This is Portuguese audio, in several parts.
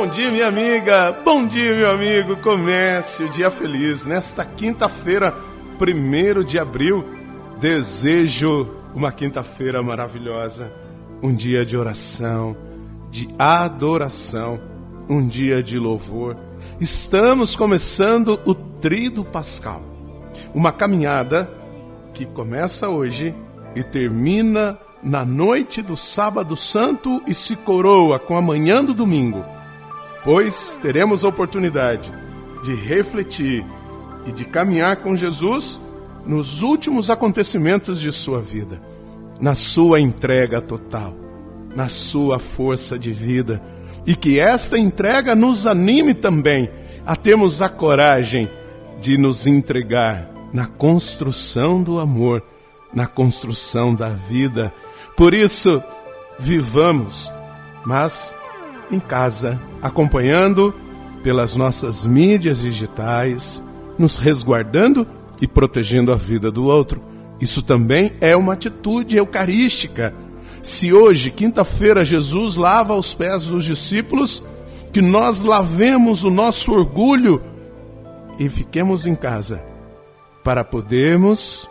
Bom dia, minha amiga. Bom dia, meu amigo. Comece o dia feliz nesta quinta-feira, 1 de abril. Desejo uma quinta-feira maravilhosa, um dia de oração, de adoração, um dia de louvor. Estamos começando o Trido Pascal, uma caminhada que começa hoje e termina na noite do sábado santo e se coroa com a manhã do domingo, pois teremos a oportunidade de refletir e de caminhar com Jesus nos últimos acontecimentos de sua vida, na sua entrega total, na sua força de vida, e que esta entrega nos anime também a termos a coragem de nos entregar na construção do amor, na construção da vida. Por isso, vivamos, mas em casa, acompanhando pelas nossas mídias digitais, nos resguardando e protegendo a vida do outro. Isso também é uma atitude eucarística. Se hoje, quinta-feira, Jesus lava os pés dos discípulos, que nós lavemos o nosso orgulho e fiquemos em casa para podermos,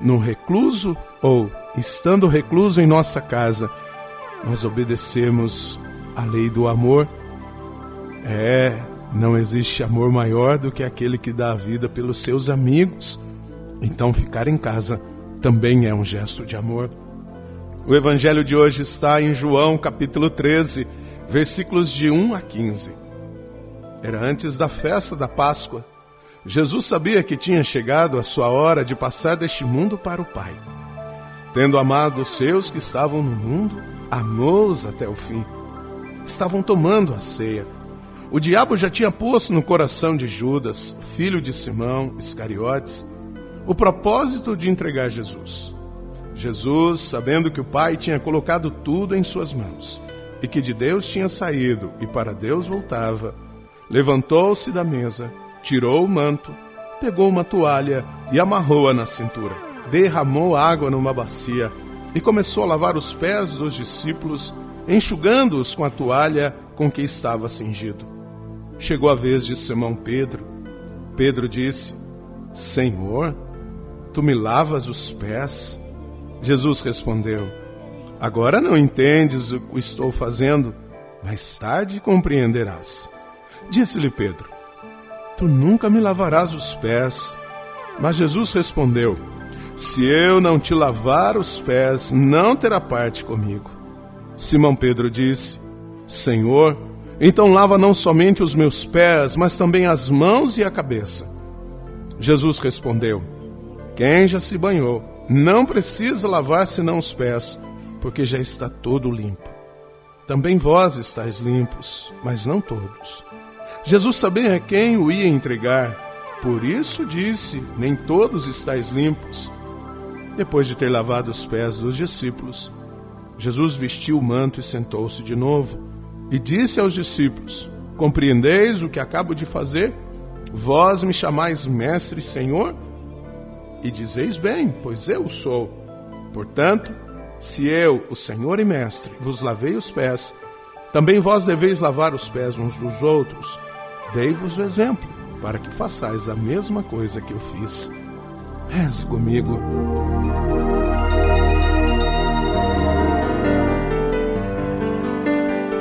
no recluso ou estando recluso em nossa casa, nós obedecemos a lei do amor. É, não existe amor maior do que aquele que dá a vida pelos seus amigos. Então, ficar em casa também é um gesto de amor. O evangelho de hoje está em João, capítulo 13, versículos de 1 a 15. Era antes da festa da Páscoa. Jesus sabia que tinha chegado a sua hora de passar deste mundo para o Pai. Tendo amado os seus que estavam no mundo, amou-os até o fim. Estavam tomando a ceia. O diabo já tinha posto no coração de Judas, filho de Simão Iscariotes, o propósito de entregar Jesus. Jesus, sabendo que o Pai tinha colocado tudo em suas mãos e que de Deus tinha saído e para Deus voltava, levantou-se da mesa, tirou o manto, pegou uma toalha e amarrou-a na cintura derramou água numa bacia e começou a lavar os pés dos discípulos, enxugando-os com a toalha com que estava cingido. Chegou a vez de Simão Pedro. Pedro disse: Senhor, tu me lavas os pés? Jesus respondeu: Agora não entendes o que estou fazendo, mais tarde compreenderás. Disse-lhe Pedro: Tu nunca me lavarás os pés. Mas Jesus respondeu: se eu não te lavar os pés, não terá parte comigo. Simão Pedro disse: Senhor, então lava não somente os meus pés, mas também as mãos e a cabeça. Jesus respondeu: Quem já se banhou, não precisa lavar senão os pés, porque já está todo limpo. Também vós estáis limpos, mas não todos. Jesus sabia quem o ia entregar, por isso disse: Nem todos estáis limpos. Depois de ter lavado os pés dos discípulos, Jesus vestiu o manto e sentou-se de novo e disse aos discípulos: Compreendeis o que acabo de fazer? Vós me chamais mestre e senhor? E dizeis bem, pois eu sou. Portanto, se eu, o Senhor e Mestre, vos lavei os pés, também vós deveis lavar os pés uns dos outros. Dei-vos o exemplo, para que façais a mesma coisa que eu fiz. Reze comigo.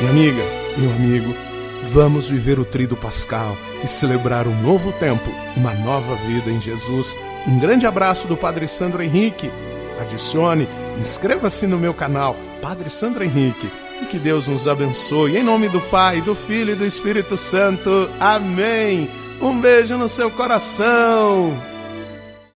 Minha amiga, meu amigo, Vamos viver o trido pascal e celebrar um novo tempo, uma nova vida em Jesus. Um grande abraço do Padre Sandro Henrique. Adicione, inscreva-se no meu canal, Padre Sandro Henrique, e que Deus nos abençoe. Em nome do Pai, do Filho e do Espírito Santo. Amém. Um beijo no seu coração.